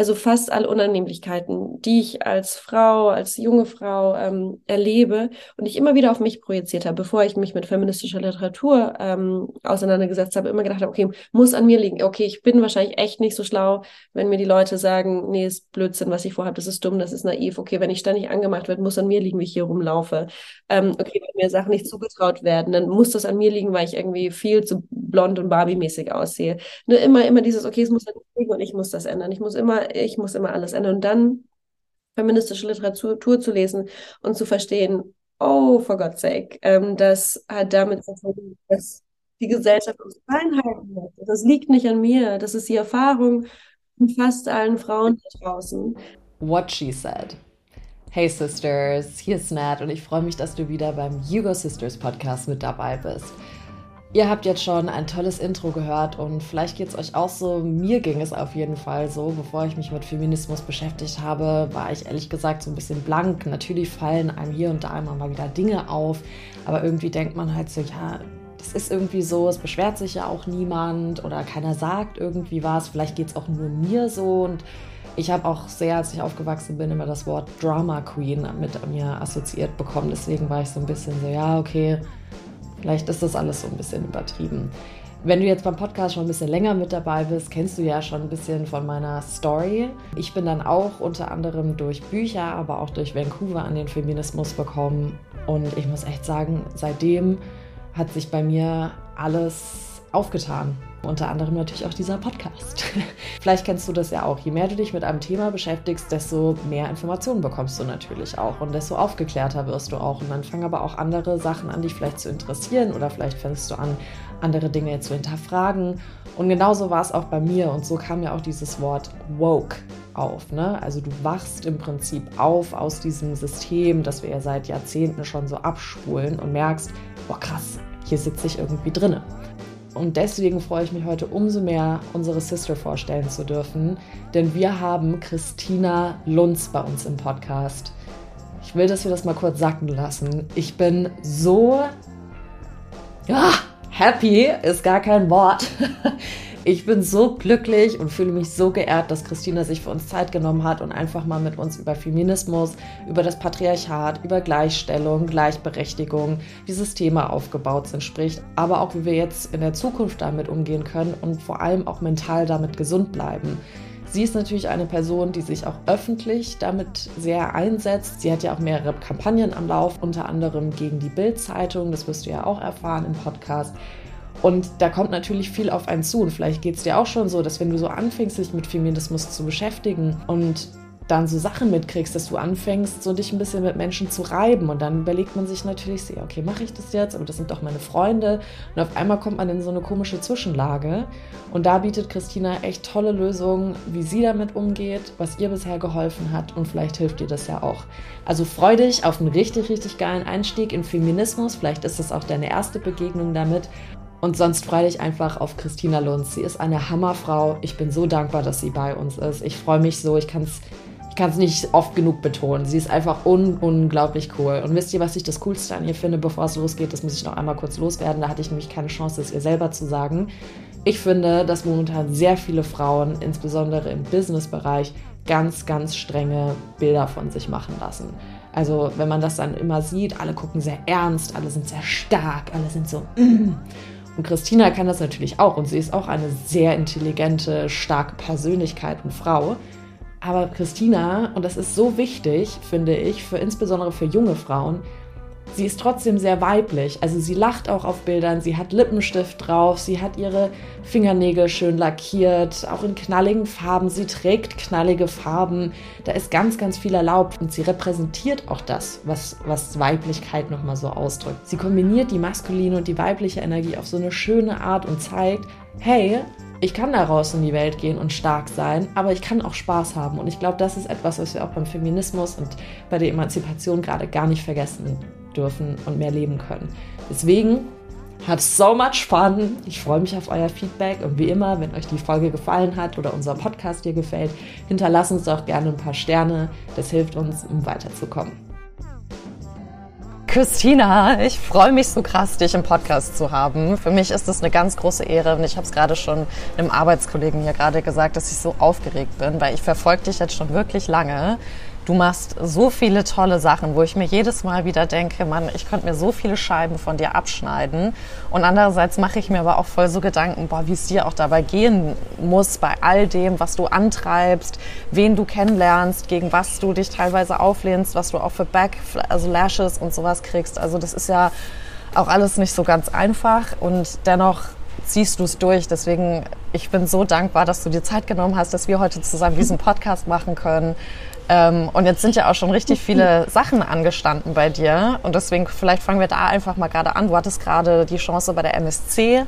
also fast alle Unannehmlichkeiten, die ich als Frau, als junge Frau ähm, erlebe und ich immer wieder auf mich projiziert habe, bevor ich mich mit feministischer Literatur ähm, auseinandergesetzt habe, immer gedacht habe, okay, muss an mir liegen. Okay, ich bin wahrscheinlich echt nicht so schlau, wenn mir die Leute sagen, nee, ist Blödsinn, was ich vorhabe, das ist dumm, das ist naiv. Okay, wenn ich ständig angemacht werde, muss an mir liegen, wie ich hier rumlaufe. Ähm, okay, wenn mir Sachen nicht zugetraut werden, dann muss das an mir liegen, weil ich irgendwie viel zu blond und Barbie-mäßig aussehe. Nur immer, immer dieses, okay, es muss an mir liegen und ich muss das ändern. Ich muss immer ich muss immer alles ändern. Und dann feministische Literatur zu lesen und zu verstehen, oh, for God's sake, ähm, das hat damit zu tun, dass die Gesellschaft uns reinhalten hat. Das liegt nicht an mir. Das ist die Erfahrung von fast allen Frauen da draußen. What she said. Hey Sisters, hier ist Nat und ich freue mich, dass du wieder beim Hugo Sisters Podcast mit dabei bist. Ihr habt jetzt schon ein tolles Intro gehört und vielleicht geht es euch auch so. Mir ging es auf jeden Fall so. Bevor ich mich mit Feminismus beschäftigt habe, war ich ehrlich gesagt so ein bisschen blank. Natürlich fallen einem hier und da immer mal wieder Dinge auf, aber irgendwie denkt man halt so, ja, das ist irgendwie so, es beschwert sich ja auch niemand oder keiner sagt irgendwie was. Vielleicht geht es auch nur mir so und ich habe auch sehr, als ich aufgewachsen bin, immer das Wort Drama Queen mit mir assoziiert bekommen. Deswegen war ich so ein bisschen so, ja, okay Vielleicht ist das alles so ein bisschen übertrieben. Wenn du jetzt beim Podcast schon ein bisschen länger mit dabei bist, kennst du ja schon ein bisschen von meiner Story. Ich bin dann auch unter anderem durch Bücher, aber auch durch Vancouver an den Feminismus bekommen. Und ich muss echt sagen, seitdem hat sich bei mir alles aufgetan. Unter anderem natürlich auch dieser Podcast. Vielleicht kennst du das ja auch. Je mehr du dich mit einem Thema beschäftigst, desto mehr Informationen bekommst du natürlich auch und desto aufgeklärter wirst du auch. Und dann fangen aber auch andere Sachen an, dich vielleicht zu interessieren oder vielleicht fängst du an, andere Dinge zu hinterfragen. Und genauso war es auch bei mir und so kam ja auch dieses Wort woke auf. Ne? Also du wachst im Prinzip auf aus diesem System, das wir ja seit Jahrzehnten schon so abspulen und merkst, boah krass, hier sitze ich irgendwie drinne. Und deswegen freue ich mich heute umso mehr, unsere Sister vorstellen zu dürfen, denn wir haben Christina Lunz bei uns im Podcast. Ich will, dass wir das mal kurz sacken lassen. Ich bin so ja, happy, ist gar kein Wort. Ich bin so glücklich und fühle mich so geehrt, dass Christina sich für uns Zeit genommen hat und einfach mal mit uns über Feminismus, über das Patriarchat, über Gleichstellung, Gleichberechtigung, wie Systeme aufgebaut sind, spricht, aber auch wie wir jetzt in der Zukunft damit umgehen können und vor allem auch mental damit gesund bleiben. Sie ist natürlich eine Person, die sich auch öffentlich damit sehr einsetzt. Sie hat ja auch mehrere Kampagnen am Lauf, unter anderem gegen die Bild-Zeitung. Das wirst du ja auch erfahren im Podcast. Und da kommt natürlich viel auf einen zu. Und vielleicht geht es dir auch schon so, dass wenn du so anfängst, dich mit Feminismus zu beschäftigen und dann so Sachen mitkriegst, dass du anfängst, so dich ein bisschen mit Menschen zu reiben. Und dann überlegt man sich natürlich, so, okay, mache ich das jetzt? Aber das sind doch meine Freunde. Und auf einmal kommt man in so eine komische Zwischenlage. Und da bietet Christina echt tolle Lösungen, wie sie damit umgeht, was ihr bisher geholfen hat. Und vielleicht hilft dir das ja auch. Also freu dich auf einen richtig, richtig geilen Einstieg in Feminismus. Vielleicht ist das auch deine erste Begegnung damit. Und sonst freue dich einfach auf Christina Lunz. Sie ist eine Hammerfrau. Ich bin so dankbar, dass sie bei uns ist. Ich freue mich so. Ich kann es ich kann's nicht oft genug betonen. Sie ist einfach un unglaublich cool. Und wisst ihr, was ich das Coolste an ihr finde, bevor es losgeht? Das muss ich noch einmal kurz loswerden. Da hatte ich nämlich keine Chance, es ihr selber zu sagen. Ich finde, dass momentan sehr viele Frauen, insbesondere im Businessbereich, ganz, ganz strenge Bilder von sich machen lassen. Also wenn man das dann immer sieht, alle gucken sehr ernst, alle sind sehr stark, alle sind so... Mm. Und Christina kann das natürlich auch und sie ist auch eine sehr intelligente, starke Persönlichkeit und Frau. Aber Christina, und das ist so wichtig, finde ich, für insbesondere für junge Frauen, sie ist trotzdem sehr weiblich. Also sie lacht auch auf Bildern, sie hat Lippenstift drauf, sie hat ihre Fingernägel schön lackiert, auch in knalligen Farben. Sie trägt knallige Farben. Da ist ganz, ganz viel erlaubt und sie repräsentiert auch das, was, was Weiblichkeit nochmal so ausdrückt. Sie kombiniert die maskuline und die weibliche Energie auf so eine schöne Art und zeigt, hey, ich kann daraus in die Welt gehen und stark sein, aber ich kann auch Spaß haben. Und ich glaube, das ist etwas, was wir auch beim Feminismus und bei der Emanzipation gerade gar nicht vergessen dürfen und mehr leben können. Deswegen hat so much fun. Ich freue mich auf euer Feedback und wie immer, wenn euch die Folge gefallen hat oder unser Podcast dir gefällt, hinterlasst uns doch gerne ein paar Sterne. Das hilft uns, um weiterzukommen. Christina, ich freue mich so krass, dich im Podcast zu haben. Für mich ist es eine ganz große Ehre und ich habe es gerade schon einem Arbeitskollegen hier gerade gesagt, dass ich so aufgeregt bin, weil ich verfolge dich jetzt schon wirklich lange. Du machst so viele tolle Sachen, wo ich mir jedes Mal wieder denke, Mann, ich könnte mir so viele Scheiben von dir abschneiden. Und andererseits mache ich mir aber auch voll so Gedanken, boah, wie es dir auch dabei gehen muss bei all dem, was du antreibst, wen du kennenlernst, gegen was du dich teilweise auflehnst, was du auch für Back, also Lashes und sowas kriegst. Also das ist ja auch alles nicht so ganz einfach und dennoch ziehst du es durch. Deswegen, ich bin so dankbar, dass du dir Zeit genommen hast, dass wir heute zusammen diesen Podcast machen können. Ähm, und jetzt sind ja auch schon richtig viele Sachen angestanden bei dir. Und deswegen, vielleicht fangen wir da einfach mal gerade an. Du hattest gerade die Chance bei der MSC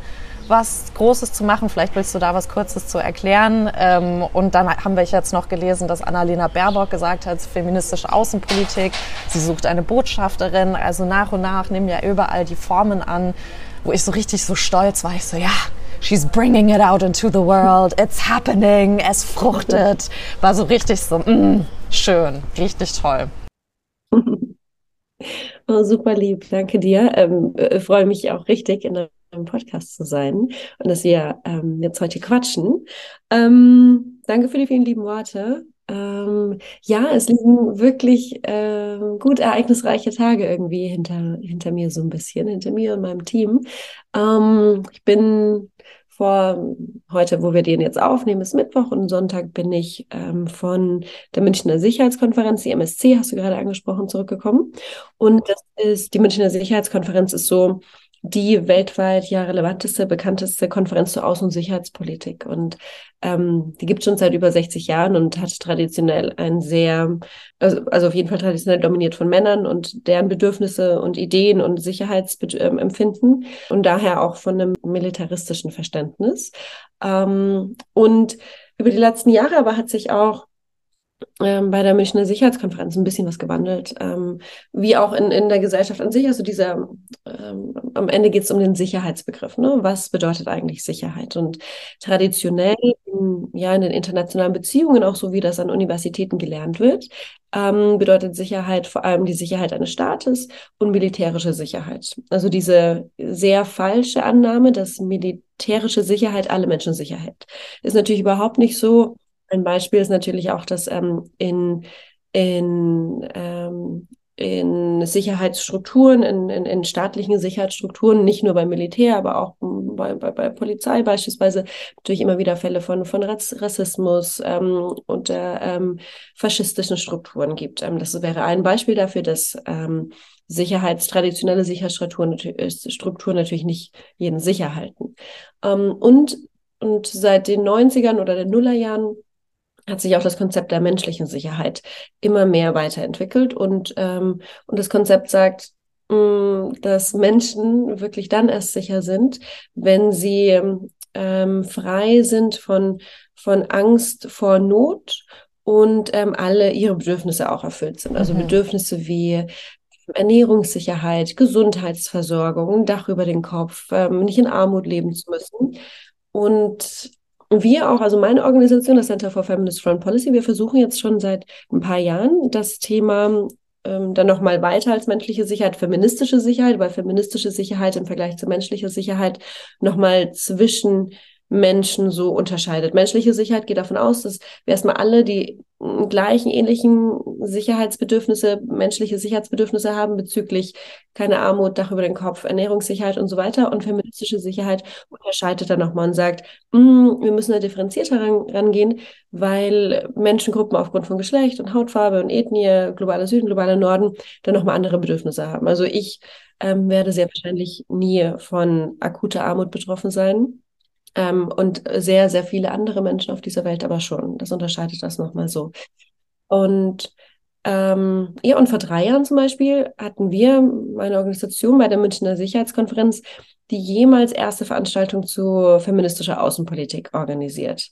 was Großes zu machen. Vielleicht willst du da was Kurzes zu erklären. Ähm, und dann haben wir jetzt noch gelesen, dass Annalena Baerbock gesagt hat, feministische Außenpolitik. Sie sucht eine Botschafterin. Also nach und nach nehmen ja überall die Formen an, wo ich so richtig so stolz war. Ich so, ja, she's bringing it out into the world, it's happening, es fruchtet. War so richtig so, mm, schön, richtig toll. Oh, super lieb, danke dir. Ähm, äh, freue mich auch richtig, in einem Podcast zu sein und dass wir ähm, jetzt heute quatschen. Ähm, danke für die vielen lieben Worte. Ähm, ja, es liegen wirklich ähm, gut ereignisreiche Tage irgendwie hinter, hinter mir so ein bisschen, hinter mir und meinem Team. Ähm, ich bin vor heute, wo wir den jetzt aufnehmen, ist Mittwoch und Sonntag bin ich ähm, von der Münchner Sicherheitskonferenz, die MSC, hast du gerade angesprochen, zurückgekommen. Und das ist, die Münchner Sicherheitskonferenz ist so die weltweit ja relevanteste, bekannteste Konferenz zur Außen- und Sicherheitspolitik. Und ähm, die gibt schon seit über 60 Jahren und hat traditionell ein sehr, also, also auf jeden Fall traditionell dominiert von Männern und deren Bedürfnisse und Ideen und Sicherheitsempfinden und daher auch von einem militaristischen Verständnis. Ähm, und über die letzten Jahre aber hat sich auch ähm, bei der Münchner Sicherheitskonferenz ein bisschen was gewandelt, ähm, wie auch in, in der Gesellschaft an sich. Also dieser, ähm, am Ende geht es um den Sicherheitsbegriff. Ne? Was bedeutet eigentlich Sicherheit? Und traditionell, in, ja, in den internationalen Beziehungen, auch so wie das an Universitäten gelernt wird, ähm, bedeutet Sicherheit vor allem die Sicherheit eines Staates und militärische Sicherheit. Also diese sehr falsche Annahme, dass militärische Sicherheit alle Menschen Sicherheit ist natürlich überhaupt nicht so. Ein Beispiel ist natürlich auch, dass ähm, in, in, ähm, in Sicherheitsstrukturen, in, in, in staatlichen Sicherheitsstrukturen, nicht nur beim Militär, aber auch bei, bei, bei Polizei beispielsweise, natürlich immer wieder Fälle von, von Rassismus ähm, und äh, ähm, faschistischen Strukturen gibt. Ähm, das wäre ein Beispiel dafür, dass ähm, Sicherheits, traditionelle Sicherheitsstrukturen Strukturen natürlich nicht jeden sicher halten. Ähm, und, und seit den 90ern oder den Nullerjahren hat sich auch das Konzept der menschlichen Sicherheit immer mehr weiterentwickelt und, ähm, und das Konzept sagt, mh, mm, dass Menschen wirklich dann erst sicher sind, wenn sie ähm, frei sind von, von Angst vor Not und ähm, alle ihre Bedürfnisse auch erfüllt sind. Also mhm. Bedürfnisse wie Ernährungssicherheit, Gesundheitsversorgung, ein Dach über den Kopf, ähm, nicht in Armut leben zu müssen. Und wir auch, also meine Organisation, das Center for Feminist Foreign Policy, wir versuchen jetzt schon seit ein paar Jahren das Thema ähm, dann nochmal weiter als menschliche Sicherheit, feministische Sicherheit, weil feministische Sicherheit im Vergleich zu menschlicher Sicherheit nochmal zwischen Menschen so unterscheidet. Menschliche Sicherheit geht davon aus, dass wir erstmal alle die gleichen, ähnlichen Sicherheitsbedürfnisse, menschliche Sicherheitsbedürfnisse haben bezüglich keine Armut, Dach über den Kopf, Ernährungssicherheit und so weiter. Und feministische Sicherheit unterscheidet dann nochmal und sagt, mm, wir müssen da differenzierter ran, rangehen, weil Menschengruppen aufgrund von Geschlecht und Hautfarbe und Ethnie, globaler Süden, globaler Norden, dann nochmal andere Bedürfnisse haben. Also ich ähm, werde sehr wahrscheinlich nie von akuter Armut betroffen sein ähm, und sehr, sehr viele andere Menschen auf dieser Welt aber schon. Das unterscheidet das nochmal so. Und ähm, ja, und vor drei Jahren zum Beispiel hatten wir, meine Organisation bei der Münchner Sicherheitskonferenz, die jemals erste Veranstaltung zu feministischer Außenpolitik organisiert.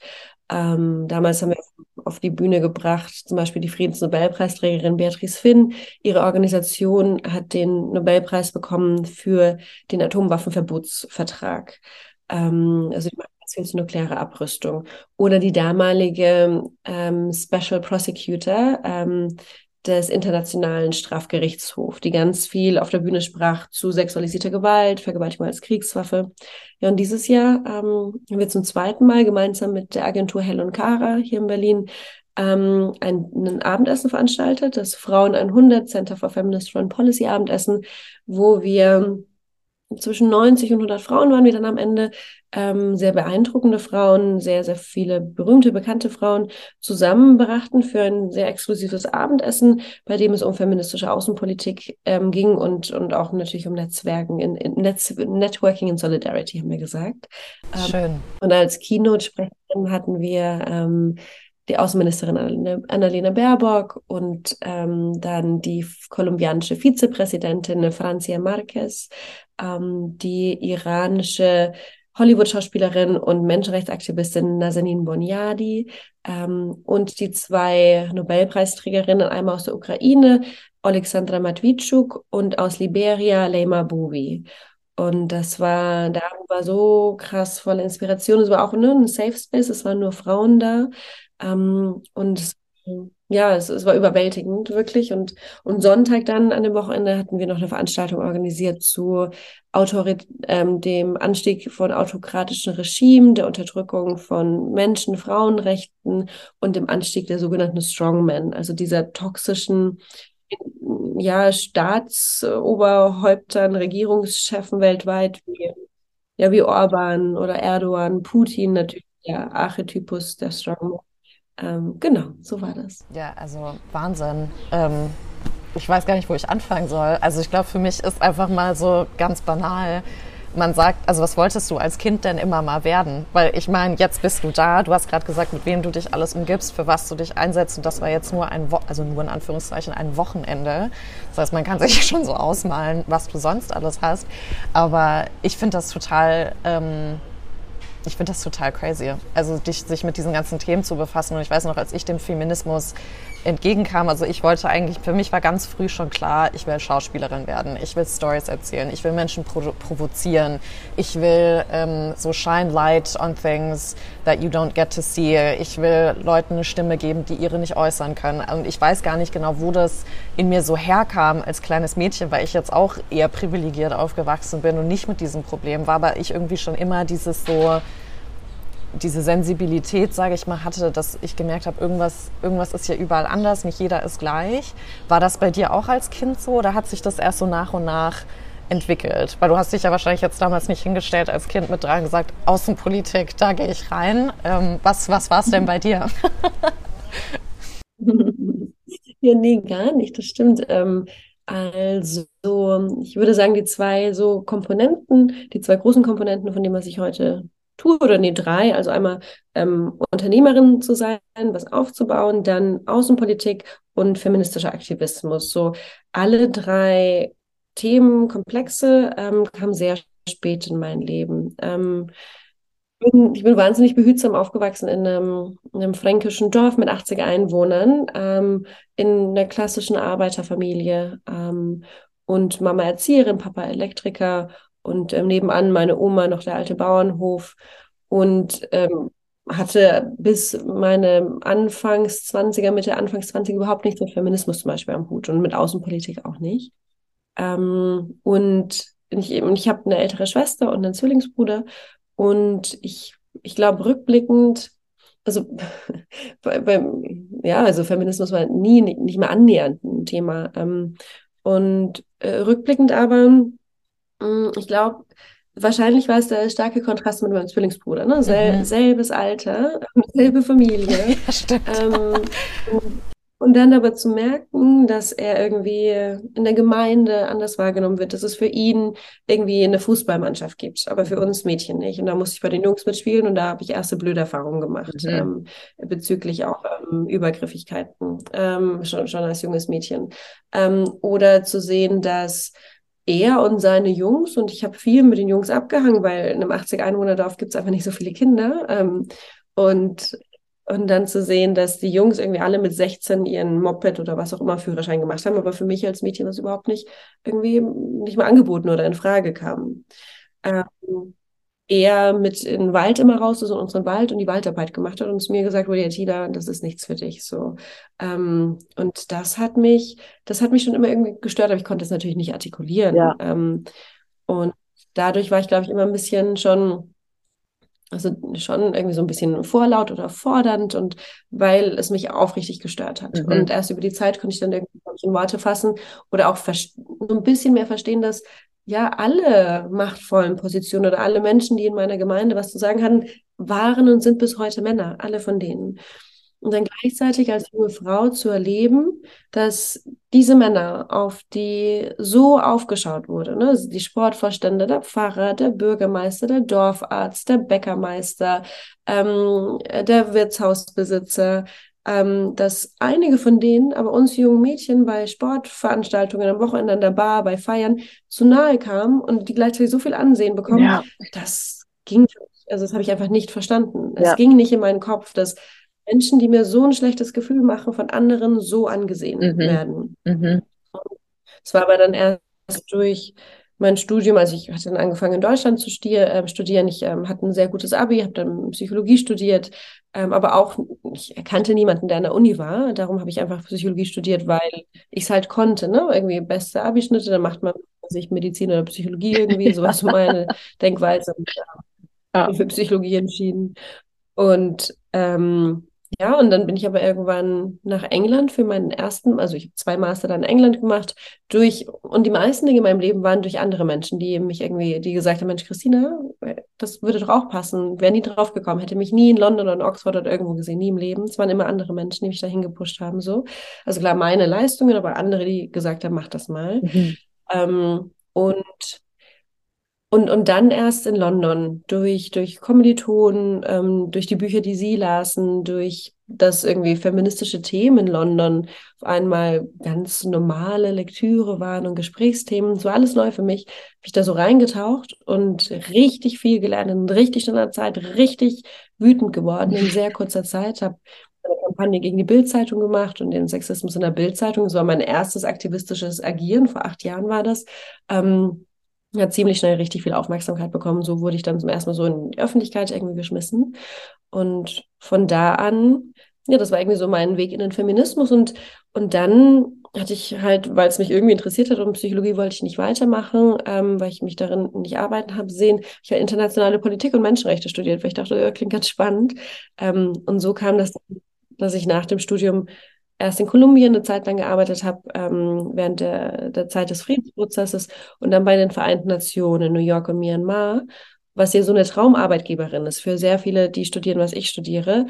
Ähm, damals haben wir auf die Bühne gebracht, zum Beispiel die Friedensnobelpreisträgerin Beatrice Finn. Ihre Organisation hat den Nobelpreis bekommen für den Atomwaffenverbotsvertrag ähm, also die nukleare Abrüstung. Oder die damalige ähm, Special Prosecutor, ähm, des Internationalen Strafgerichtshofs, die ganz viel auf der Bühne sprach zu sexualisierter Gewalt, Vergewaltigung als Kriegswaffe. Ja, und dieses Jahr ähm, haben wir zum zweiten Mal gemeinsam mit der Agentur Hell und Cara hier in Berlin ähm, ein, ein Abendessen veranstaltet, das Frauen 100 Center for Feminist Foreign Policy Abendessen, wo wir zwischen 90 und 100 Frauen waren wir dann am Ende, ähm, sehr beeindruckende Frauen, sehr, sehr viele berühmte, bekannte Frauen zusammenbrachten für ein sehr exklusives Abendessen, bei dem es um feministische Außenpolitik ähm, ging und, und auch natürlich um Netzwerken, in, in Netz, Networking in Solidarity, haben wir gesagt. Ähm, Schön. Und als Keynote-Sprecherin hatten wir ähm, die Außenministerin Annalena Baerbock und ähm, dann die kolumbianische Vizepräsidentin Francia Marquez, ähm, die iranische Hollywood-Schauspielerin und Menschenrechtsaktivistin Nazanin Boniadi ähm, und die zwei Nobelpreisträgerinnen, einmal aus der Ukraine, Alexandra Matwitschuk und aus Liberia, Leima Bowie. Und das war, da war so krass voller Inspiration. Es war auch ne, ein Safe Space, es waren nur Frauen da. Ähm, und ja, es, es war überwältigend, wirklich. Und, und Sonntag dann an dem Wochenende hatten wir noch eine Veranstaltung organisiert zu Autorit ähm, dem Anstieg von autokratischen Regimen, der Unterdrückung von Menschen, Frauenrechten und dem Anstieg der sogenannten Strongmen, also dieser toxischen ja, Staatsoberhäuptern, Regierungschefen weltweit, wie, ja, wie Orban oder Erdogan, Putin natürlich, der Archetypus der Strongman. Ähm, genau, so war das. Ja, also Wahnsinn. Ähm, ich weiß gar nicht, wo ich anfangen soll. Also ich glaube, für mich ist einfach mal so ganz banal. Man sagt, also was wolltest du als Kind denn immer mal werden? Weil ich meine, jetzt bist du da. Du hast gerade gesagt, mit wem du dich alles umgibst, für was du dich einsetzt. Und das war jetzt nur ein, Wo also nur in Anführungszeichen ein Wochenende. Das heißt, man kann sich schon so ausmalen, was du sonst alles hast. Aber ich finde das total ähm, ich finde das total crazy. Also dich, sich mit diesen ganzen Themen zu befassen. Und ich weiß noch, als ich dem Feminismus entgegenkam, also ich wollte eigentlich, für mich war ganz früh schon klar, ich will Schauspielerin werden, ich will Stories erzählen, ich will Menschen provo provozieren, ich will ähm, so shine light on things that you don't get to see, ich will Leuten eine Stimme geben, die ihre nicht äußern können. Und ich weiß gar nicht genau, wo das in mir so herkam als kleines Mädchen, weil ich jetzt auch eher privilegiert aufgewachsen bin und nicht mit diesem Problem war, aber ich irgendwie schon immer dieses so, diese Sensibilität, sage ich mal, hatte, dass ich gemerkt habe, irgendwas, irgendwas ist hier überall anders, nicht jeder ist gleich. War das bei dir auch als Kind so oder hat sich das erst so nach und nach entwickelt? Weil du hast dich ja wahrscheinlich jetzt damals nicht hingestellt als Kind mit und gesagt, Außenpolitik, da gehe ich rein. Ähm, was was war es denn bei dir? ja, nee, gar nicht, das stimmt. Ähm, also, ich würde sagen, die zwei so Komponenten, die zwei großen Komponenten, von denen man sich heute tue, oder nee, drei, also einmal ähm, Unternehmerin zu sein, was aufzubauen, dann Außenpolitik und feministischer Aktivismus. So alle drei Themenkomplexe ähm, kamen sehr spät in mein Leben. Ähm, ich bin wahnsinnig behütsam aufgewachsen in einem, in einem fränkischen Dorf mit 80 Einwohnern, ähm, in einer klassischen Arbeiterfamilie ähm, und Mama Erzieherin, Papa Elektriker und ähm, nebenan meine Oma noch der alte Bauernhof und ähm, hatte bis meine Anfangs 20er, Mitte Anfangs 20er überhaupt nichts mit Feminismus zum Beispiel am Hut und mit Außenpolitik auch nicht. Ähm, und ich, ich habe eine ältere Schwester und einen Zwillingsbruder und ich, ich glaube rückblickend, also bei, bei, ja, also Feminismus war nie nicht mehr annähernd ein Thema. Ähm, und äh, rückblickend aber ich glaube, wahrscheinlich war es der starke Kontrast mit meinem Zwillingsbruder. Ne? Sel mhm. Selbes Alter, selbe Familie. Ja, stimmt. Ähm, und dann aber zu merken, dass er irgendwie in der Gemeinde anders wahrgenommen wird, dass es für ihn irgendwie eine Fußballmannschaft gibt, aber für uns Mädchen nicht. Und da musste ich bei den Jungs mitspielen und da habe ich erste blöde Erfahrungen gemacht mhm. ähm, bezüglich auch ähm, Übergriffigkeiten, ähm, schon, schon als junges Mädchen. Ähm, oder zu sehen, dass er und seine Jungs und ich habe viel mit den Jungs abgehangen, weil in einem 80 Einwohnerdorf gibt es einfach nicht so viele Kinder. Ähm, und, und dann zu sehen, dass die Jungs irgendwie alle mit 16 ihren Moped oder was auch immer Führerschein gemacht haben, aber für mich als Mädchen das überhaupt nicht irgendwie nicht mal angeboten oder in Frage kam. Ähm, eher mit in den Wald immer raus ist und unseren Wald und die Waldarbeit gemacht hat und es mir gesagt wurde, ja, Tila, das ist nichts für dich. So. Ähm, und das hat mich, das hat mich schon immer irgendwie gestört, aber ich konnte es natürlich nicht artikulieren. Ja. Ähm, und dadurch war ich, glaube ich, immer ein bisschen schon, also schon irgendwie so ein bisschen vorlaut oder fordernd und weil es mich aufrichtig gestört hat. Mhm. Und erst über die Zeit konnte ich dann irgendwie in Worte fassen oder auch so ein bisschen mehr verstehen, dass ja alle machtvollen Positionen oder alle Menschen, die in meiner Gemeinde was zu sagen hatten, waren und sind bis heute Männer, alle von denen. Und dann gleichzeitig als junge Frau zu erleben, dass diese Männer, auf die so aufgeschaut wurde, ne? Also die Sportvorstände, der Pfarrer, der Bürgermeister, der Dorfarzt, der Bäckermeister, ähm, der Wirtshausbesitzer, ähm, dass einige von denen aber uns jungen Mädchen bei Sportveranstaltungen am Wochenende an der Bar, bei Feiern zu nahe kamen und die gleichzeitig so viel Ansehen bekommen, ja. das ging, also das habe ich einfach nicht verstanden. Es ja. ging nicht in meinen Kopf, dass Menschen, die mir so ein schlechtes Gefühl machen, von anderen so angesehen mhm. werden. Mhm. Es war aber dann erst durch mein Studium, also ich hatte dann angefangen in Deutschland zu stier, äh, studieren. Ich ähm, hatte ein sehr gutes Abi, habe dann Psychologie studiert, ähm, aber auch, ich erkannte niemanden, der an der Uni war. Darum habe ich einfach Psychologie studiert, weil ich es halt konnte. Ne? Irgendwie beste Abischnitte, dann macht man sich Medizin oder Psychologie irgendwie, so war so meine Denkweise. Und, ja. für Psychologie entschieden. Und ähm, ja, und dann bin ich aber irgendwann nach England für meinen ersten, also ich habe zwei Master dann in England gemacht, durch, und die meisten Dinge in meinem Leben waren durch andere Menschen, die mich irgendwie, die gesagt haben, Mensch, Christina, das würde doch auch passen, wäre nie drauf gekommen, hätte mich nie in London oder in Oxford oder irgendwo gesehen, nie im Leben. Es waren immer andere Menschen, die mich dahin gepusht haben, so. Also klar, meine Leistungen, aber andere, die gesagt haben, mach das mal. Mhm. Ähm, und und, und dann erst in London durch, durch Kommilitonen, ähm, durch die Bücher, die sie lasen, durch das irgendwie feministische Themen in London auf einmal ganz normale Lektüre waren und Gesprächsthemen. War alles neu für mich. Habe ich da so reingetaucht und richtig viel gelernt in richtig schneller Zeit, richtig wütend geworden in sehr kurzer Zeit. Habe eine Kampagne gegen die Bildzeitung gemacht und den Sexismus in der Bildzeitung. Das war mein erstes aktivistisches Agieren. Vor acht Jahren war das. Ähm, hat ziemlich schnell richtig viel Aufmerksamkeit bekommen. So wurde ich dann zum ersten Mal so in die Öffentlichkeit irgendwie geschmissen. Und von da an, ja, das war irgendwie so mein Weg in den Feminismus. Und, und dann hatte ich halt, weil es mich irgendwie interessiert hat und Psychologie wollte ich nicht weitermachen, ähm, weil ich mich darin nicht arbeiten habe sehen. Ich habe internationale Politik und Menschenrechte studiert, weil ich dachte, ja, klingt ganz spannend. Ähm, und so kam das, dass ich nach dem Studium erst in Kolumbien eine Zeit lang gearbeitet habe, ähm, während der, der Zeit des Friedensprozesses und dann bei den Vereinten Nationen New York und Myanmar, was ja so eine Traumarbeitgeberin ist für sehr viele, die studieren, was ich studiere.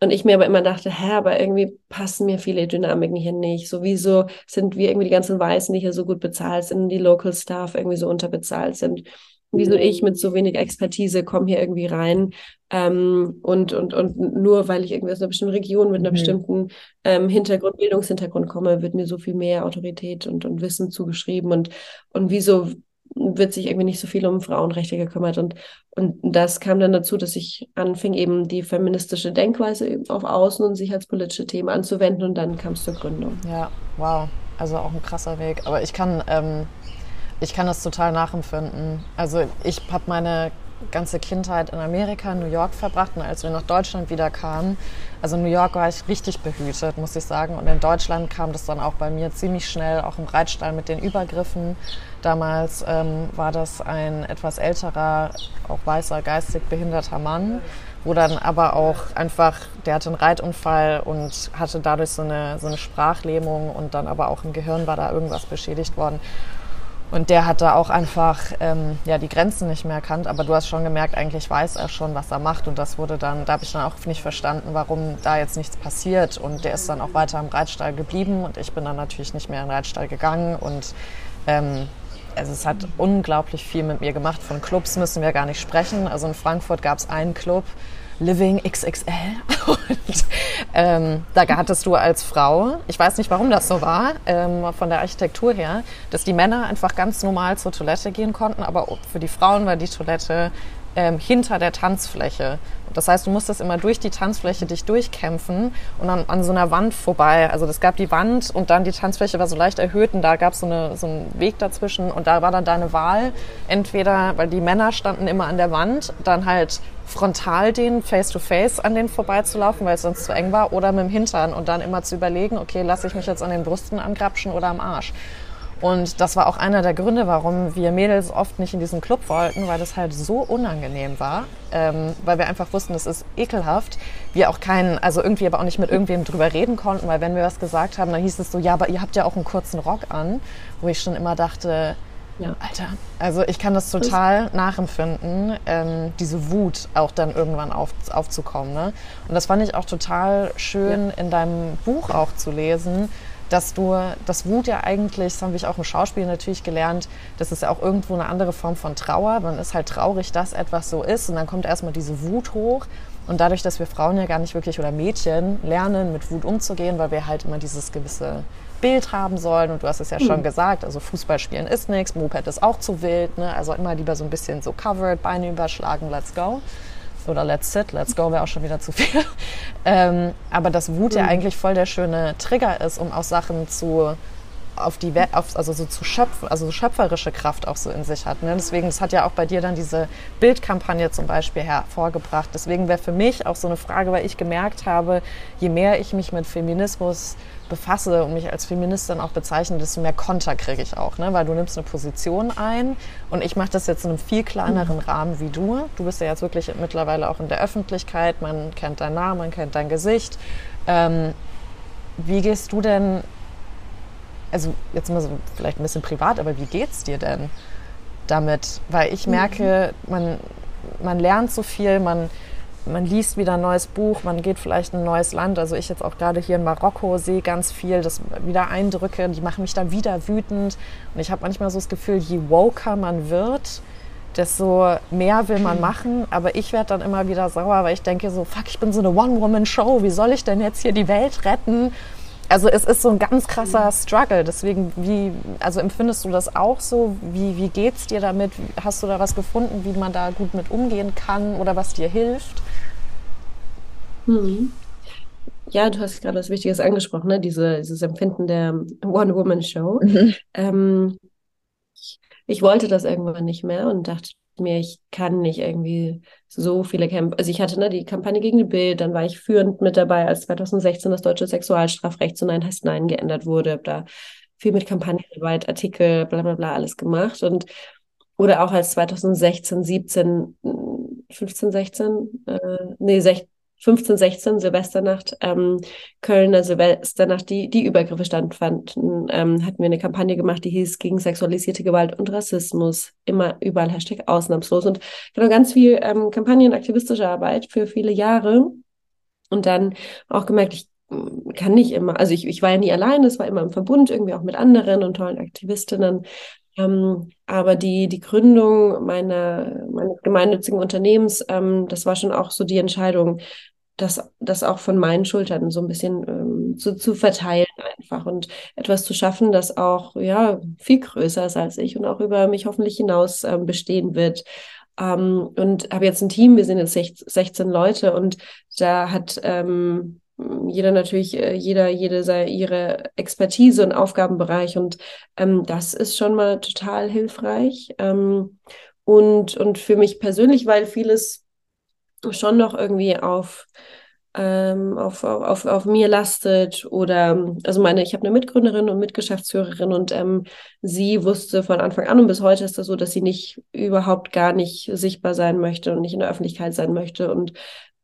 Und ich mir aber immer dachte, hä, aber irgendwie passen mir viele Dynamiken hier nicht. Sowieso sind wir irgendwie die ganzen Weißen, die hier so gut bezahlt sind, die Local Staff irgendwie so unterbezahlt sind wieso ich mit so wenig Expertise komme hier irgendwie rein ähm, und, und, und nur weil ich irgendwie aus einer bestimmten Region mit einer mhm. bestimmten ähm, Hintergrund, Bildungshintergrund komme, wird mir so viel mehr Autorität und, und Wissen zugeschrieben und, und wieso wird sich irgendwie nicht so viel um Frauenrechte gekümmert und, und das kam dann dazu, dass ich anfing eben die feministische Denkweise auf Außen und sicherheitspolitische Themen anzuwenden und dann kam es zur Gründung. Ja, wow, also auch ein krasser Weg, aber ich kann ähm ich kann das total nachempfinden. Also ich habe meine ganze Kindheit in Amerika, New York verbracht und als wir nach Deutschland wieder kamen, also in New York war ich richtig behütet, muss ich sagen. Und in Deutschland kam das dann auch bei mir ziemlich schnell, auch im Reitstall mit den Übergriffen. Damals ähm, war das ein etwas älterer, auch weißer, geistig behinderter Mann, wo dann aber auch einfach, der hatte einen Reitunfall und hatte dadurch so eine, so eine Sprachlähmung und dann aber auch im Gehirn war da irgendwas beschädigt worden. Und der hat da auch einfach ähm, ja, die Grenzen nicht mehr erkannt. Aber du hast schon gemerkt, eigentlich weiß er schon, was er macht. Und das wurde dann, da habe ich dann auch nicht verstanden, warum da jetzt nichts passiert. Und der ist dann auch weiter im Reitstall geblieben. Und ich bin dann natürlich nicht mehr in den Reitstall gegangen. Und ähm, also es hat unglaublich viel mit mir gemacht. Von Clubs müssen wir gar nicht sprechen. Also in Frankfurt gab es einen Club, Living XXL. Und ähm, da hattest du als Frau, ich weiß nicht, warum das so war, ähm, von der Architektur her, dass die Männer einfach ganz normal zur Toilette gehen konnten, aber für die Frauen war die Toilette ähm, hinter der Tanzfläche. Das heißt, du musstest immer durch die Tanzfläche dich durchkämpfen und dann an so einer Wand vorbei. Also es gab die Wand und dann die Tanzfläche war so leicht erhöht und da gab so es so einen Weg dazwischen und da war dann deine Wahl. Entweder, weil die Männer standen immer an der Wand, dann halt frontal den face-to-face an denen vorbeizulaufen, weil es sonst zu eng war, oder mit dem Hintern und dann immer zu überlegen, okay, lasse ich mich jetzt an den Brüsten angrapschen oder am Arsch. Und das war auch einer der Gründe, warum wir Mädels oft nicht in diesen Club wollten, weil das halt so unangenehm war, ähm, weil wir einfach wussten, das ist ekelhaft. Wir auch keinen, also irgendwie aber auch nicht mit irgendwem drüber reden konnten, weil wenn wir was gesagt haben, dann hieß es so, ja, aber ihr habt ja auch einen kurzen Rock an, wo ich schon immer dachte, ja. Alter, also ich kann das total nachempfinden, ähm, diese Wut auch dann irgendwann auf, aufzukommen. Ne? Und das fand ich auch total schön ja. in deinem Buch auch zu lesen, dass du, das Wut ja eigentlich, das haben wir auch im Schauspiel natürlich gelernt, das ist ja auch irgendwo eine andere Form von Trauer. Man ist halt traurig, dass etwas so ist und dann kommt erstmal diese Wut hoch. Und dadurch, dass wir Frauen ja gar nicht wirklich oder Mädchen lernen, mit Wut umzugehen, weil wir halt immer dieses gewisse Bild haben sollen. Und du hast es ja mhm. schon gesagt, also Fußball spielen ist nichts, Moped ist auch zu wild. Ne? Also immer lieber so ein bisschen so covered, Beine überschlagen, let's go oder Let's Sit, Let's Go wäre auch schon wieder zu viel. ähm, aber dass Wut mhm. ja eigentlich voll der schöne Trigger ist, um auch Sachen zu auf die auf, also so zu schöpfen, also so schöpferische Kraft auch so in sich hat. Ne? Deswegen, das hat ja auch bei dir dann diese Bildkampagne zum Beispiel hervorgebracht. Deswegen wäre für mich auch so eine Frage, weil ich gemerkt habe, je mehr ich mich mit Feminismus befasse und mich als Feministin auch bezeichne, desto mehr Konter kriege ich auch, ne? weil du nimmst eine Position ein und ich mache das jetzt in einem viel kleineren mhm. Rahmen wie du. Du bist ja jetzt wirklich mittlerweile auch in der Öffentlichkeit, man kennt deinen Namen, man kennt dein Gesicht. Ähm, wie gehst du denn, also jetzt mal so vielleicht ein bisschen privat, aber wie geht's dir denn damit? Weil ich merke, man, man lernt so viel, man man liest wieder ein neues Buch, man geht vielleicht in ein neues Land. Also ich jetzt auch gerade hier in Marokko sehe ganz viel, das wieder Eindrücke, die machen mich dann wieder wütend. Und ich habe manchmal so das Gefühl, je woker man wird, desto mehr will man machen. Aber ich werde dann immer wieder sauer, weil ich denke so, fuck, ich bin so eine One-Woman-Show, wie soll ich denn jetzt hier die Welt retten? Also es ist so ein ganz krasser Struggle. Deswegen, wie, also empfindest du das auch so? Wie, wie geht's dir damit? Hast du da was gefunden, wie man da gut mit umgehen kann oder was dir hilft? Mhm. Ja, du hast gerade was Wichtiges angesprochen, ne? Diese, dieses Empfinden der One-Woman-Show. Mhm. Ähm, ich wollte das irgendwann nicht mehr und dachte mir, ich kann nicht irgendwie so viele Kämpfe. Also ich hatte ne, die Kampagne gegen die Bild, dann war ich führend mit dabei, als 2016 das deutsche Sexualstrafrecht zu Nein heißt Nein geändert wurde. Hab da viel mit Kampagnenarbeit, Artikel, bla bla bla alles gemacht. Und oder auch als 2016, 17, 15, 16, äh, nee, 16, 15, 16 Silvesternacht, ähm, Kölner Silvesternacht, die, die Übergriffe stattfanden, ähm, hatten wir eine Kampagne gemacht, die hieß gegen sexualisierte Gewalt und Rassismus. Immer überall Hashtag ausnahmslos. Und genau ganz viel ähm, Kampagnen, aktivistische Arbeit für viele Jahre. Und dann auch gemerkt, ich mm, kann nicht immer, also ich, ich war ja nie allein, es war immer im Verbund, irgendwie auch mit anderen und tollen Aktivistinnen. Ähm, aber die, die Gründung meiner, meines gemeinnützigen Unternehmens, ähm, das war schon auch so die Entscheidung, das, das auch von meinen Schultern so ein bisschen ähm, zu, zu verteilen einfach und etwas zu schaffen, das auch ja viel größer ist als ich und auch über mich hoffentlich hinaus ähm, bestehen wird. Ähm, und habe jetzt ein Team, wir sind jetzt 16 Leute und da hat ähm, jeder natürlich, äh, jeder, jede sei ihre Expertise und Aufgabenbereich und ähm, das ist schon mal total hilfreich. Ähm, und, und für mich persönlich, weil vieles schon noch irgendwie auf, ähm, auf, auf, auf mir lastet oder also meine, ich habe eine Mitgründerin und Mitgeschäftsführerin und ähm, sie wusste von Anfang an und bis heute ist das so, dass sie nicht überhaupt gar nicht sichtbar sein möchte und nicht in der Öffentlichkeit sein möchte und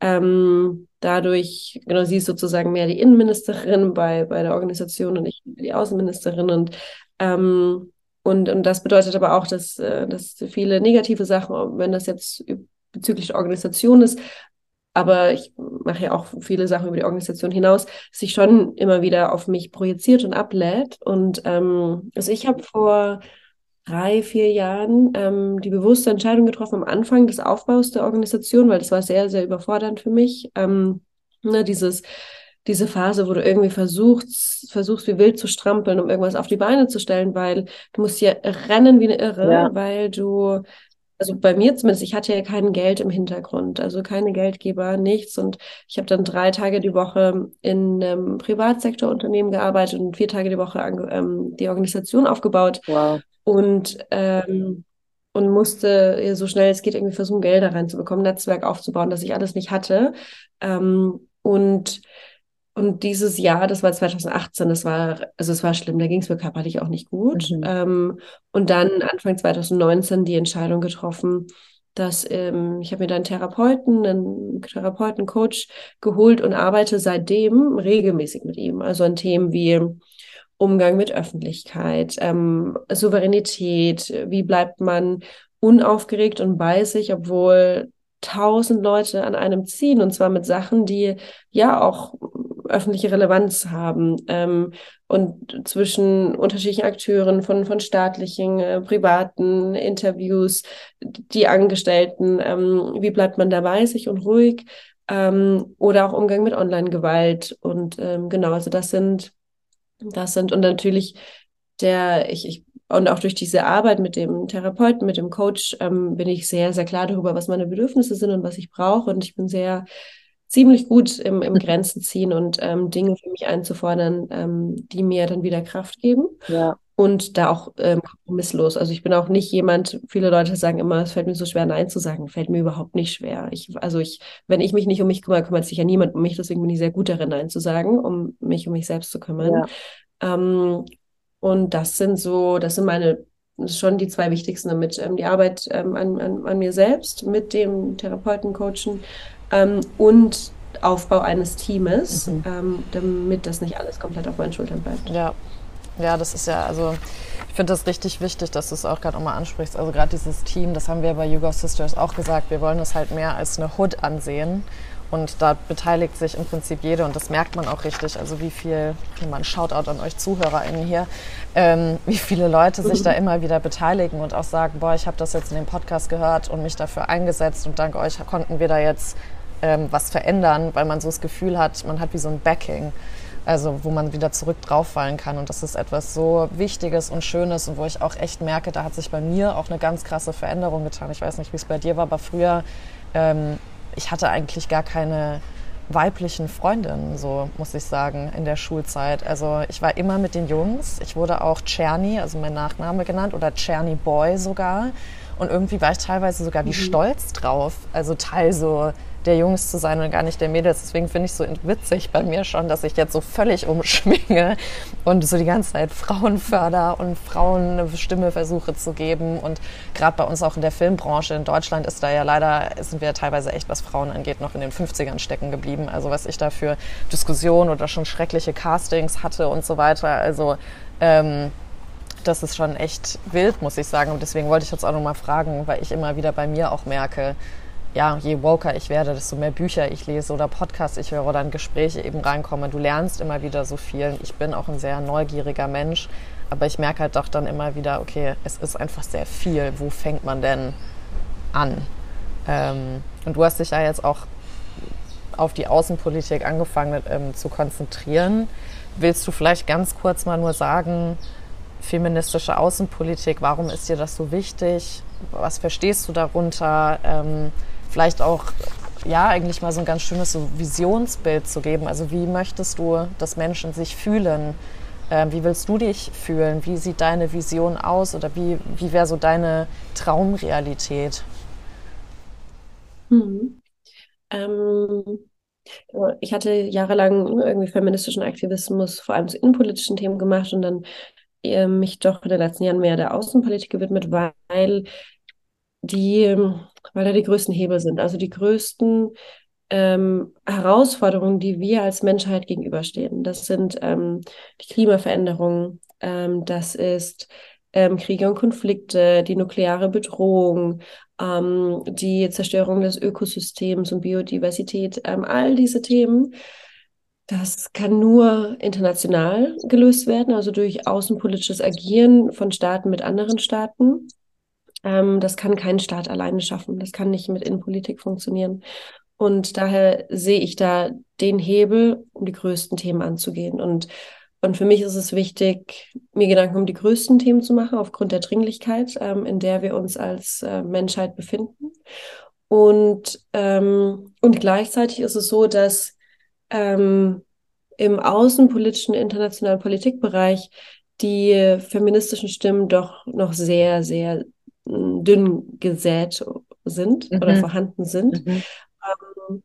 ähm, dadurch, genau, sie ist sozusagen mehr die Innenministerin bei, bei der Organisation und ich die Außenministerin und ähm, und, und das bedeutet aber auch, dass, äh, dass viele negative Sachen, wenn das jetzt bezüglich der Organisation ist, aber ich mache ja auch viele Sachen über die Organisation hinaus, sich schon immer wieder auf mich projiziert und ablädt. Und ähm, also ich habe vor drei, vier Jahren ähm, die bewusste Entscheidung getroffen am Anfang des Aufbaus der Organisation, weil das war sehr, sehr überfordernd für mich. Ähm, ne, dieses diese Phase, wo du irgendwie versuchst, versuchst wie wild zu strampeln, um irgendwas auf die Beine zu stellen, weil du musst hier rennen wie eine Irre, ja. weil du also bei mir zumindest, ich hatte ja kein Geld im Hintergrund, also keine Geldgeber, nichts. Und ich habe dann drei Tage die Woche in einem Privatsektorunternehmen gearbeitet und vier Tage die Woche ähm, die Organisation aufgebaut. Wow. Und, ähm, und musste so schnell es geht irgendwie versuchen, Gelder reinzubekommen, Netzwerk aufzubauen, das ich alles nicht hatte. Ähm, und und dieses Jahr, das war 2018, das war, also es war schlimm, da ging es mir körperlich auch nicht gut. Mhm. Ähm, und dann Anfang 2019 die Entscheidung getroffen, dass ähm, ich habe mir dann einen Therapeuten, einen Therapeuten-Coach geholt und arbeite seitdem regelmäßig mit ihm. Also an Themen wie Umgang mit Öffentlichkeit, ähm, Souveränität, wie bleibt man unaufgeregt und bei sich, obwohl tausend Leute an einem ziehen und zwar mit Sachen, die ja auch öffentliche Relevanz haben ähm, und zwischen unterschiedlichen Akteuren von, von staatlichen, äh, privaten Interviews, die Angestellten, ähm, wie bleibt man dabei sich und ruhig ähm, oder auch Umgang mit Online-Gewalt und ähm, genau, also das sind, das sind und natürlich der, ich, ich und auch durch diese Arbeit mit dem Therapeuten, mit dem Coach, ähm, bin ich sehr, sehr klar darüber, was meine Bedürfnisse sind und was ich brauche. Und ich bin sehr ziemlich gut im, im Grenzen ziehen und ähm, Dinge für mich einzufordern, ähm, die mir dann wieder Kraft geben. Ja. Und da auch ähm, kompromisslos. Also ich bin auch nicht jemand, viele Leute sagen immer, es fällt mir so schwer, Nein zu sagen. Fällt mir überhaupt nicht schwer. Ich, also ich, wenn ich mich nicht um mich kümmere, kümmert sich ja niemand um mich. Deswegen bin ich sehr gut darin, Nein zu sagen, um mich um mich selbst zu kümmern. Ja. Ähm, und das sind so, das sind meine schon die zwei wichtigsten damit. Ähm, die Arbeit ähm, an, an, an mir selbst mit dem Therapeuten, Coachen ähm, und Aufbau eines Teames, mhm. ähm, damit das nicht alles komplett auf meinen Schultern bleibt. Ja, ja, das ist ja, also ich finde das richtig wichtig, dass du es auch gerade nochmal ansprichst. Also gerade dieses Team, das haben wir bei Yoga Sisters auch gesagt, wir wollen es halt mehr als eine Hood ansehen. Und da beteiligt sich im Prinzip jede und das merkt man auch richtig. Also wie viel, mal ein Shoutout an euch ZuhörerInnen hier, ähm, wie viele Leute sich da immer wieder beteiligen und auch sagen, boah, ich habe das jetzt in dem Podcast gehört und mich dafür eingesetzt und dank euch konnten wir da jetzt ähm, was verändern, weil man so das Gefühl hat, man hat wie so ein Backing, also wo man wieder zurück drauffallen kann. Und das ist etwas so Wichtiges und Schönes und wo ich auch echt merke, da hat sich bei mir auch eine ganz krasse Veränderung getan. Ich weiß nicht, wie es bei dir war, aber früher, ähm, ich hatte eigentlich gar keine weiblichen Freundinnen, so muss ich sagen, in der Schulzeit. Also ich war immer mit den Jungs. Ich wurde auch Czerny, also mein Nachname genannt, oder Czerny Boy sogar. Und irgendwie war ich teilweise sogar wie mhm. stolz drauf. Also Teil so der Jungs zu sein und gar nicht der Mädels. Deswegen finde ich es so witzig bei mir schon, dass ich jetzt so völlig umschwinge und so die ganze Zeit Frauen förder und Frauen eine Stimme versuche zu geben. Und gerade bei uns auch in der Filmbranche in Deutschland ist da ja leider, sind wir teilweise echt, was Frauen angeht, noch in den 50ern stecken geblieben. Also was ich da für Diskussionen oder schon schreckliche Castings hatte und so weiter. Also ähm, das ist schon echt wild, muss ich sagen. Und deswegen wollte ich jetzt auch nochmal fragen, weil ich immer wieder bei mir auch merke, ja, je woker ich werde, desto mehr Bücher ich lese oder Podcasts ich höre oder in Gespräche eben reinkomme. Du lernst immer wieder so viel. Ich bin auch ein sehr neugieriger Mensch, aber ich merke halt doch dann immer wieder, okay, es ist einfach sehr viel. Wo fängt man denn an? Ähm, und du hast dich ja jetzt auch auf die Außenpolitik angefangen ähm, zu konzentrieren. Willst du vielleicht ganz kurz mal nur sagen, feministische Außenpolitik, warum ist dir das so wichtig? Was verstehst du darunter? Ähm, vielleicht auch ja eigentlich mal so ein ganz schönes so Visionsbild zu geben. Also wie möchtest du, dass Menschen sich fühlen? Ähm, wie willst du dich fühlen? Wie sieht deine Vision aus oder wie, wie wäre so deine Traumrealität? Mhm. Ähm, ich hatte jahrelang irgendwie feministischen Aktivismus, vor allem zu innenpolitischen Themen gemacht und dann äh, mich doch in den letzten Jahren mehr der Außenpolitik gewidmet, weil die, weil da die größten Hebel sind. Also die größten ähm, Herausforderungen, die wir als Menschheit gegenüberstehen. Das sind ähm, die Klimaveränderung, ähm, das ist ähm, Kriege und Konflikte, die nukleare Bedrohung, ähm, die Zerstörung des Ökosystems und Biodiversität, ähm, all diese Themen. Das kann nur international gelöst werden, also durch außenpolitisches Agieren von Staaten mit anderen Staaten. Ähm, das kann kein Staat alleine schaffen. Das kann nicht mit Innenpolitik funktionieren. Und daher sehe ich da den Hebel, um die größten Themen anzugehen. Und Und für mich ist es wichtig, mir Gedanken um die größten Themen zu machen, aufgrund der Dringlichkeit, ähm, in der wir uns als äh, Menschheit befinden. Und, ähm, und gleichzeitig ist es so, dass ähm, im außenpolitischen, internationalen Politikbereich die feministischen Stimmen doch noch sehr, sehr dünn gesät sind mhm. oder vorhanden sind. Mhm. Ähm,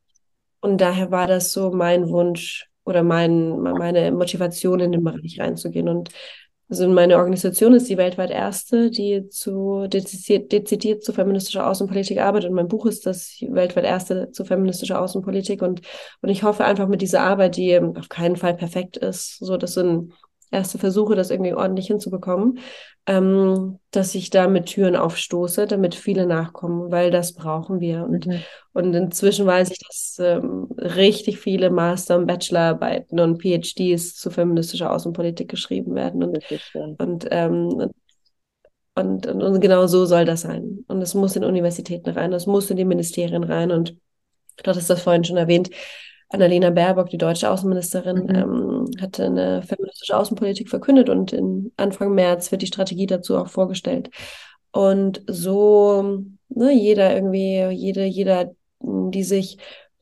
und daher war das so mein Wunsch oder mein, meine Motivation, in den Bereich reinzugehen. Und also meine Organisation ist die weltweit erste, die zu dezidiert, dezidiert zu feministischer Außenpolitik arbeitet. Und mein Buch ist das weltweit erste zu feministischer Außenpolitik. Und, und ich hoffe einfach mit dieser Arbeit, die auf keinen Fall perfekt ist, so das sind erste Versuche, das irgendwie ordentlich hinzubekommen, ähm, dass ich da mit Türen aufstoße, damit viele nachkommen, weil das brauchen wir. Und, mhm. und inzwischen weiß ich, dass ähm, richtig viele Master- und Bachelorarbeiten und PhDs zu feministischer Außenpolitik geschrieben werden. Und, und, ähm, und, und, und, genau so soll das sein. Und es muss in Universitäten rein, es muss in die Ministerien rein. Und dort ist das vorhin schon erwähnt. Annalena Baerbock, die deutsche Außenministerin, mhm. ähm, hatte eine feministische Außenpolitik verkündet und in Anfang März wird die Strategie dazu auch vorgestellt. Und so, ne, jeder irgendwie, jede, jeder, die sich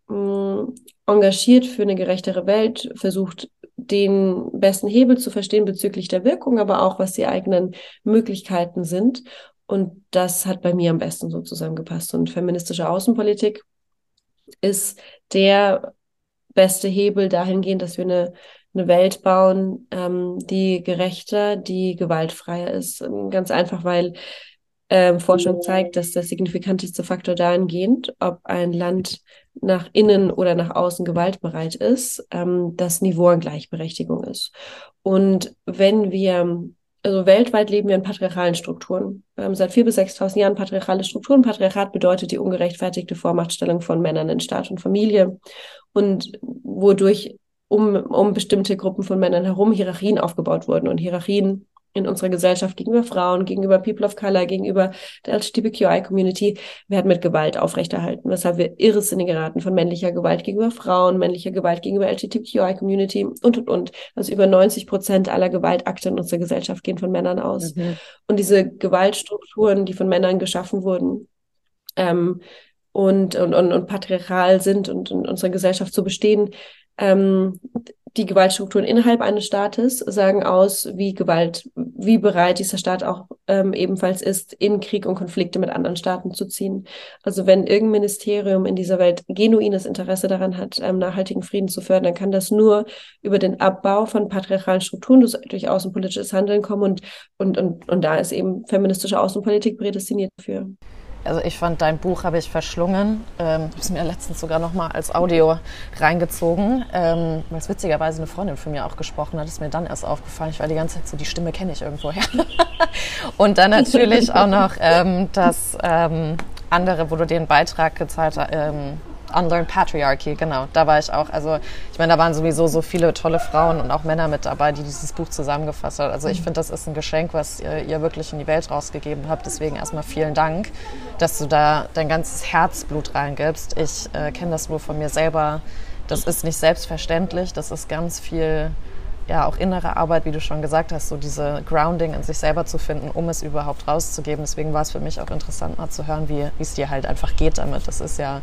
mh, engagiert für eine gerechtere Welt, versucht, den besten Hebel zu verstehen bezüglich der Wirkung, aber auch was die eigenen Möglichkeiten sind. Und das hat bei mir am besten so zusammengepasst. Und feministische Außenpolitik ist der beste Hebel dahingehend, dass wir eine, eine Welt bauen, ähm, die gerechter, die gewaltfreier ist. Ähm, ganz einfach, weil ähm, Forschung zeigt, dass der signifikanteste Faktor dahingehend, ob ein Land nach innen oder nach außen gewaltbereit ist, ähm, das Niveau an Gleichberechtigung ist. Und wenn wir also weltweit leben wir in patriarchalen Strukturen. Haben seit 4.000 bis 6.000 Jahren patriarchale Strukturen. Patriarchat bedeutet die ungerechtfertigte Vormachtstellung von Männern in Staat und Familie und wodurch um, um bestimmte Gruppen von Männern herum Hierarchien aufgebaut wurden und Hierarchien in unserer Gesellschaft gegenüber Frauen, gegenüber People of Color, gegenüber der LGBTQI-Community werden mit Gewalt aufrechterhalten, weshalb wir irrsinnige Raten von männlicher Gewalt gegenüber Frauen, männlicher Gewalt gegenüber LGBTQI-Community und, und, und. Also über 90 Prozent aller Gewaltakte in unserer Gesellschaft gehen von Männern aus. Mhm. Und diese Gewaltstrukturen, die von Männern geschaffen wurden, ähm, und, und, und, und patriarchal sind und in unserer Gesellschaft zu bestehen, ähm, die Gewaltstrukturen innerhalb eines Staates sagen aus, wie Gewalt, wie bereit dieser Staat auch ähm, ebenfalls ist, in Krieg und Konflikte mit anderen Staaten zu ziehen. Also wenn irgendein Ministerium in dieser Welt genuines Interesse daran hat, ähm, nachhaltigen Frieden zu fördern, dann kann das nur über den Abbau von patriarchalen Strukturen durch, außenpolitisches Handeln kommen und, und, und, und da ist eben feministische Außenpolitik prädestiniert für. Also ich fand dein Buch habe ich verschlungen. Ähm, habe es mir letztens sogar noch mal als Audio reingezogen, ähm, weil es witzigerweise eine Freundin von mir auch gesprochen hat. Ist mir dann erst aufgefallen. Ich war die ganze Zeit so, die Stimme kenne ich irgendwoher. Und dann natürlich auch noch ähm, das ähm, andere, wo du den Beitrag gezahlt. Ähm, Unlearn Patriarchy, genau. Da war ich auch. Also ich meine, da waren sowieso so viele tolle Frauen und auch Männer mit dabei, die dieses Buch zusammengefasst haben. Also ich mhm. finde, das ist ein Geschenk, was ihr, ihr, wirklich in die Welt rausgegeben habt. Deswegen erstmal vielen Dank, dass du da dein ganzes Herzblut reingibst. Ich äh, kenne das nur von mir selber. Das ist nicht selbstverständlich. Das ist ganz viel ja auch innere Arbeit, wie du schon gesagt hast, so diese Grounding in sich selber zu finden, um es überhaupt rauszugeben. Deswegen war es für mich auch interessant, mal zu hören, wie es dir halt einfach geht damit. Das ist ja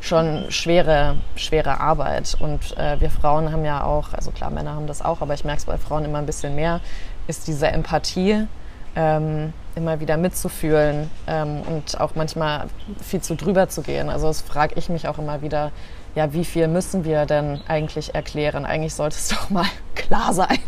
schon schwere, schwere Arbeit. Und äh, wir Frauen haben ja auch, also klar, Männer haben das auch, aber ich merke es bei Frauen immer ein bisschen mehr, ist diese Empathie, ähm, immer wieder mitzufühlen ähm, und auch manchmal viel zu drüber zu gehen. Also das frage ich mich auch immer wieder, ja, wie viel müssen wir denn eigentlich erklären? Eigentlich sollte es doch mal klar sein,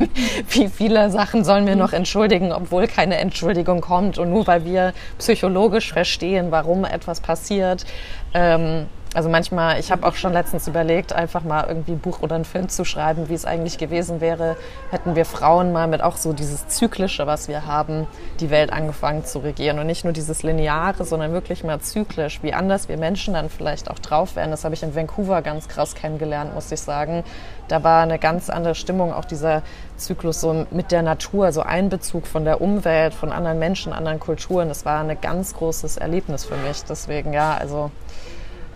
wie viele Sachen sollen wir noch entschuldigen, obwohl keine Entschuldigung kommt. Und nur weil wir psychologisch verstehen, warum etwas passiert, ähm, also manchmal, ich habe auch schon letztens überlegt, einfach mal irgendwie ein Buch oder einen Film zu schreiben, wie es eigentlich gewesen wäre, hätten wir Frauen mal mit auch so dieses Zyklische, was wir haben, die Welt angefangen zu regieren. Und nicht nur dieses Lineare, sondern wirklich mal zyklisch, wie anders wir Menschen dann vielleicht auch drauf wären. Das habe ich in Vancouver ganz krass kennengelernt, muss ich sagen. Da war eine ganz andere Stimmung, auch dieser Zyklus so mit der Natur, so Einbezug von der Umwelt, von anderen Menschen, anderen Kulturen. Das war ein ganz großes Erlebnis für mich. Deswegen, ja, also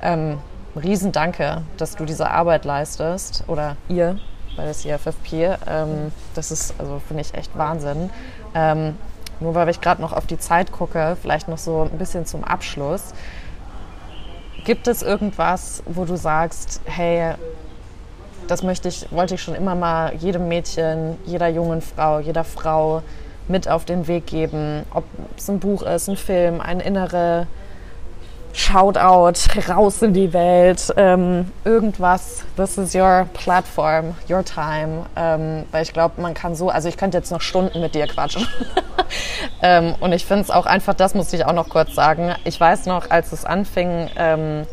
ähm, Riesendanke, dass du diese Arbeit leistest oder ihr bei der CFFP. Ähm, das ist, also finde ich echt Wahnsinn. Ähm, nur weil ich gerade noch auf die Zeit gucke, vielleicht noch so ein bisschen zum Abschluss. Gibt es irgendwas, wo du sagst, hey, das möchte ich, wollte ich schon immer mal jedem Mädchen, jeder jungen Frau, jeder Frau mit auf den Weg geben, ob es ein Buch ist, ein Film, eine innere Shoutout raus in die Welt, ähm, irgendwas. This is your platform, your time. Ähm, weil ich glaube, man kann so, also ich könnte jetzt noch Stunden mit dir quatschen. ähm, und ich finde es auch einfach, das muss ich auch noch kurz sagen. Ich weiß noch, als es anfing, ähm,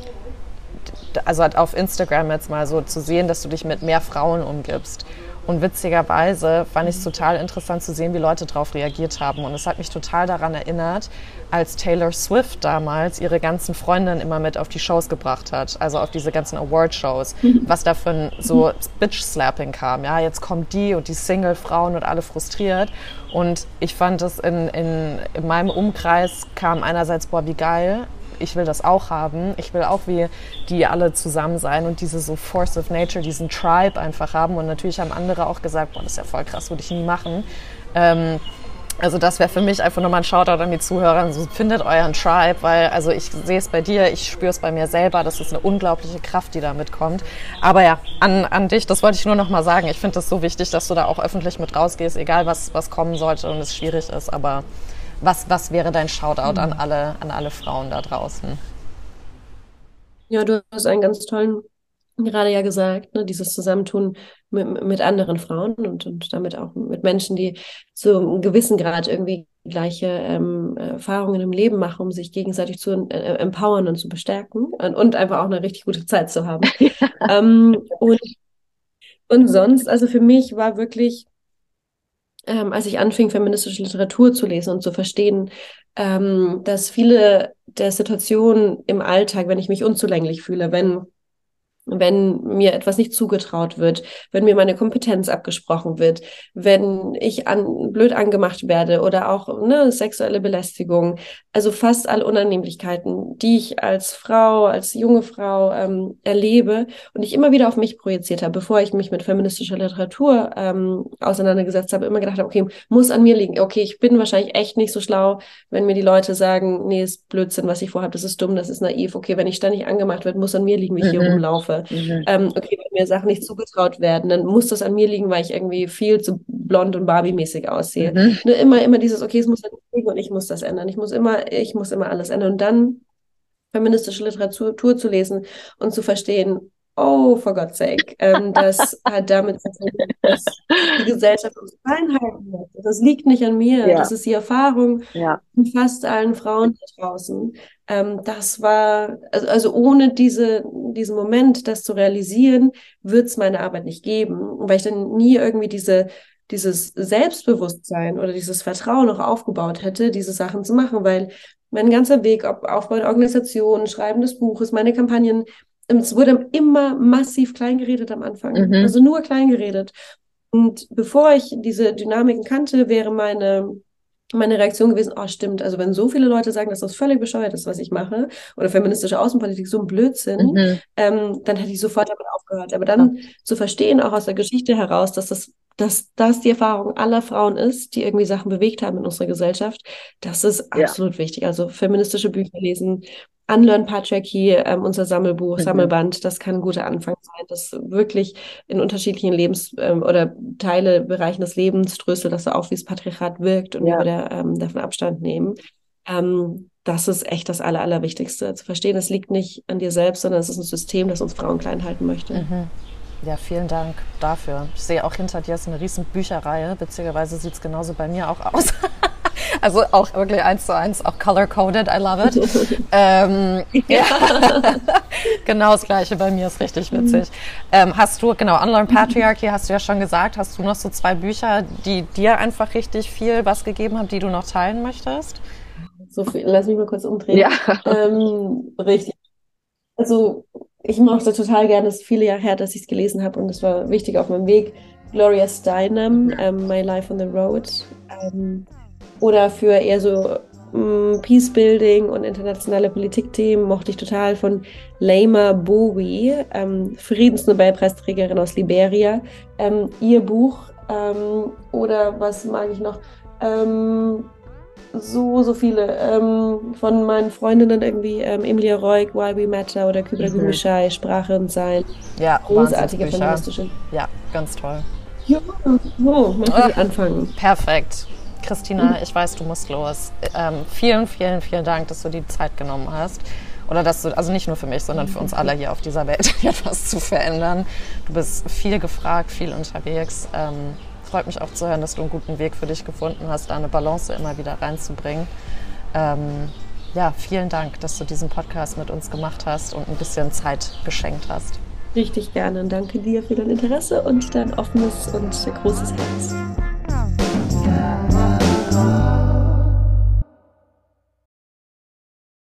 also auf Instagram jetzt mal so zu sehen, dass du dich mit mehr Frauen umgibst. Und witzigerweise fand ich es total interessant zu sehen, wie Leute darauf reagiert haben. Und es hat mich total daran erinnert, als Taylor Swift damals ihre ganzen Freundinnen immer mit auf die Shows gebracht hat, also auf diese ganzen Award-Shows, mhm. was da für so Bitch-Slapping kam. Ja, jetzt kommt die und die Single-Frauen und alle frustriert. Und ich fand es in, in, in meinem Umkreis kam einerseits, boah, wie geil, ich will das auch haben. Ich will auch wie die alle zusammen sein und diese so Force of Nature, diesen Tribe einfach haben. Und natürlich haben andere auch gesagt, boah, das ist ja voll krass, würde ich nie machen. Ähm, also das wäre für mich einfach nochmal ein Shoutout an die Zuhörer. So, findet euren Tribe, weil also ich sehe es bei dir, ich spüre es bei mir selber. Das ist eine unglaubliche Kraft, die da mitkommt. Aber ja, an, an dich, das wollte ich nur nochmal sagen. Ich finde es so wichtig, dass du da auch öffentlich mit rausgehst, egal was, was kommen sollte und es schwierig ist. Aber was, was wäre dein Shoutout mhm. an, alle, an alle Frauen da draußen? Ja, du hast einen ganz tollen gerade ja gesagt, ne, dieses Zusammentun mit, mit anderen Frauen und, und damit auch mit Menschen, die zu einem gewissen Grad irgendwie gleiche ähm, Erfahrungen im Leben machen, um sich gegenseitig zu äh, empowern und zu bestärken und, und, einfach auch eine richtig gute Zeit zu haben. ähm, und, und sonst, also für mich war wirklich ähm, als ich anfing, feministische Literatur zu lesen und zu verstehen, ähm, dass viele der Situationen im Alltag, wenn ich mich unzulänglich fühle, wenn wenn mir etwas nicht zugetraut wird, wenn mir meine Kompetenz abgesprochen wird, wenn ich an, blöd angemacht werde oder auch ne, sexuelle Belästigung. Also fast alle Unannehmlichkeiten, die ich als Frau, als junge Frau ähm, erlebe und ich immer wieder auf mich projiziert habe, bevor ich mich mit feministischer Literatur ähm, auseinandergesetzt habe, immer gedacht habe, okay, muss an mir liegen. Okay, ich bin wahrscheinlich echt nicht so schlau, wenn mir die Leute sagen, nee, ist Blödsinn, was ich vorhabe, das ist dumm, das ist naiv. Okay, wenn ich ständig angemacht werde, muss an mir liegen, wie ich mhm. hier rumlaufe. Mhm. Ähm, okay, wenn mir Sachen nicht zugetraut werden, dann muss das an mir liegen, weil ich irgendwie viel zu blond und Barbie-mäßig aussehe. Mhm. Nur immer, immer dieses, okay, es muss an mir liegen und ich muss das ändern. Ich muss immer, ich muss immer alles ändern. Und dann feministische Literatur zu lesen und zu verstehen, oh, for God's sake, ähm, das hat damit zu tun, dass die Gesellschaft uns einhalten muss. Das liegt nicht an mir. Ja. Das ist die Erfahrung ja. von fast allen Frauen da draußen. Ähm, das war, also, also ohne diese, diesen Moment, das zu realisieren, wird es meine Arbeit nicht geben. Weil ich dann nie irgendwie diese dieses Selbstbewusstsein oder dieses Vertrauen noch aufgebaut hätte, diese Sachen zu machen, weil mein ganzer Weg, ob Aufbau der Organisation, Schreiben des Buches, meine Kampagnen, es wurde immer massiv kleingeredet am Anfang. Mhm. Also nur kleingeredet. Und bevor ich diese Dynamiken kannte, wäre meine, meine Reaktion gewesen, oh stimmt, also wenn so viele Leute sagen, dass das völlig bescheuert ist, was ich mache, oder feministische Außenpolitik so ein Blödsinn, mhm. ähm, dann hätte ich sofort damit aufgehört. Aber dann ja. zu verstehen, auch aus der Geschichte heraus, dass das dass das die Erfahrung aller Frauen ist, die irgendwie Sachen bewegt haben in unserer Gesellschaft, das ist absolut ja. wichtig. Also feministische Bücher lesen, Unlearn Patriarchy, ähm, unser Sammelbuch, mhm. Sammelband, das kann ein guter Anfang sein, das wirklich in unterschiedlichen Lebens- ähm, oder Teile, Bereichen des Lebens dröselt das so auf, wie das Patriarchat wirkt und ja. wir wieder ähm, davon Abstand nehmen. Ähm, das ist echt das Aller, Allerwichtigste zu verstehen. Es liegt nicht an dir selbst, sondern es ist ein System, das uns Frauen klein halten möchte. Mhm. Ja, vielen Dank dafür. Ich sehe auch hinter dir ist eine riesen Bücherreihe. Beziehungsweise sieht es genauso bei mir auch aus. also auch wirklich eins zu eins, auch color-coded. I love it. ähm, ja. genau das Gleiche bei mir ist richtig witzig. Ähm, hast du, genau, Unlearn Patriarchy hast du ja schon gesagt. Hast du noch so zwei Bücher, die dir einfach richtig viel was gegeben haben, die du noch teilen möchtest? So viel, lass mich mal kurz umdrehen. Ja. Ähm, richtig. Also ich mochte total gerne, es ist viele Jahre her, dass ich es gelesen habe und es war wichtig auf meinem Weg. Gloria Steinem, um, ähm, My Life on the Road. Um, ähm, oder für eher so mm, Peacebuilding und internationale Politikthemen mochte ich total von Lama Bowie, ähm, Friedensnobelpreisträgerin aus Liberia. Ähm, ihr Buch ähm, oder was mag ich noch? Ähm, so, so viele ähm, von meinen Freundinnen irgendwie, ähm, Emilia Reuk, Why We Matter oder Kübra mhm. Gümüşay, Sprache und Sein. Ja, großartige feministische. Ja, ganz toll. Ja, so, man kann oh, anfangen. Perfekt. Christina, ich weiß, du musst los. Ähm, vielen, vielen, vielen Dank, dass du die Zeit genommen hast. Oder dass du, also nicht nur für mich, sondern für uns alle hier auf dieser Welt etwas zu verändern. Du bist viel gefragt, viel unterwegs. Ähm, freut mich auch zu hören, dass du einen guten Weg für dich gefunden hast, da eine Balance immer wieder reinzubringen. Ähm, ja, vielen Dank, dass du diesen Podcast mit uns gemacht hast und ein bisschen Zeit geschenkt hast. Richtig gerne und danke dir für dein Interesse und dein offenes und großes Herz.